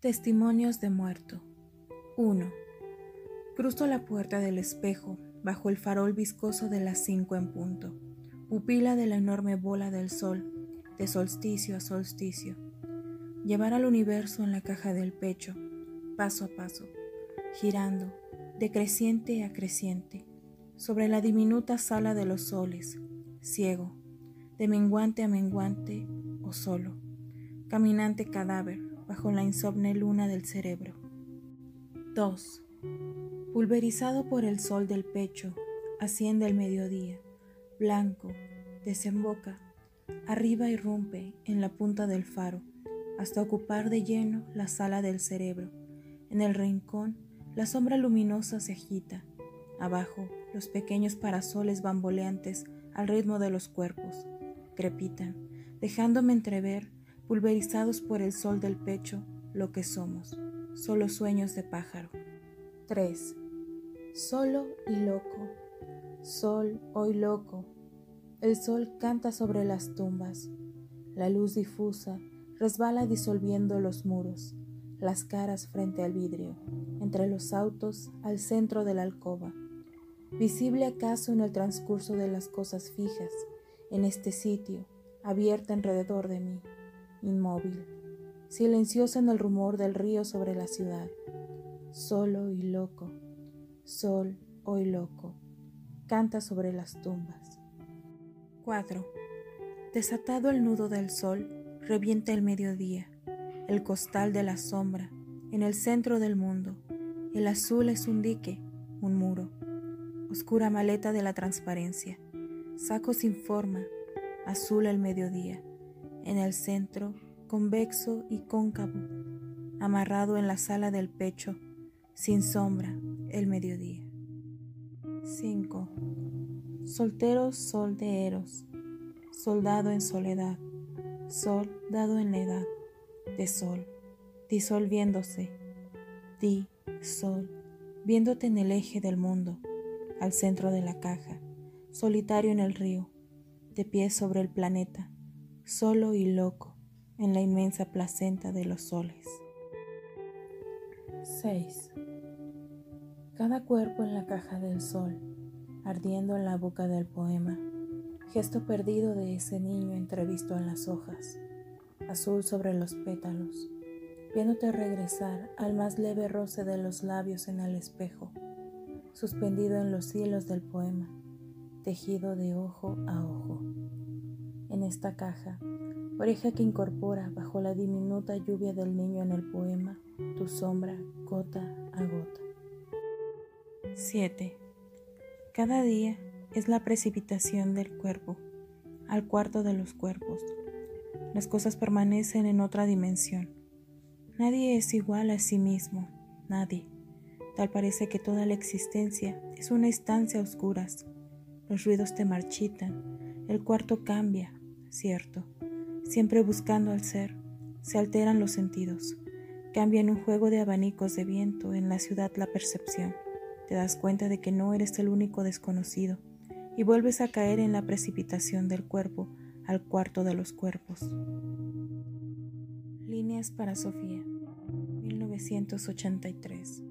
Testimonios de muerto. 1. Cruzo la puerta del espejo bajo el farol viscoso de las cinco en punto, pupila de la enorme bola del sol, de solsticio a solsticio. Llevar al universo en la caja del pecho, paso a paso, girando, de creciente a creciente, sobre la diminuta sala de los soles, ciego, de menguante a menguante o solo, caminante cadáver bajo la insomne luna del cerebro. 2. Pulverizado por el sol del pecho, asciende el mediodía, blanco, desemboca, arriba irrumpe en la punta del faro, hasta ocupar de lleno la sala del cerebro. En el rincón, la sombra luminosa se agita. Abajo, los pequeños parasoles bamboleantes al ritmo de los cuerpos crepitan, dejándome entrever pulverizados por el sol del pecho, lo que somos, solo sueños de pájaro. 3. Solo y loco, sol hoy loco, el sol canta sobre las tumbas, la luz difusa resbala disolviendo los muros, las caras frente al vidrio, entre los autos al centro de la alcoba, visible acaso en el transcurso de las cosas fijas, en este sitio, abierta alrededor de mí inmóvil, silenciosa en el rumor del río sobre la ciudad, solo y loco, sol hoy loco, canta sobre las tumbas. 4. Desatado el nudo del sol, revienta el mediodía, el costal de la sombra, en el centro del mundo. El azul es un dique, un muro, oscura maleta de la transparencia, saco sin forma, azul el mediodía en el centro, convexo y cóncavo, amarrado en la sala del pecho, sin sombra, el mediodía. 5. Soltero sol de Eros, soldado en soledad, sol dado en la edad, de sol, disolviéndose, di, sol, viéndote en el eje del mundo, al centro de la caja, solitario en el río, de pie sobre el planeta, solo y loco en la inmensa placenta de los soles. 6. Cada cuerpo en la caja del sol, ardiendo en la boca del poema, gesto perdido de ese niño entrevisto en las hojas, azul sobre los pétalos, viéndote regresar al más leve roce de los labios en el espejo, suspendido en los cielos del poema, tejido de ojo a ojo en esta caja, oreja que incorpora bajo la diminuta lluvia del niño en el poema tu sombra gota a gota. 7. Cada día es la precipitación del cuerpo al cuarto de los cuerpos. Las cosas permanecen en otra dimensión. Nadie es igual a sí mismo, nadie. Tal parece que toda la existencia es una estancia a oscuras. Los ruidos te marchitan, el cuarto cambia, cierto, siempre buscando al ser, se alteran los sentidos, cambia en un juego de abanicos de viento en la ciudad la percepción, te das cuenta de que no eres el único desconocido y vuelves a caer en la precipitación del cuerpo al cuarto de los cuerpos. Líneas para Sofía, 1983.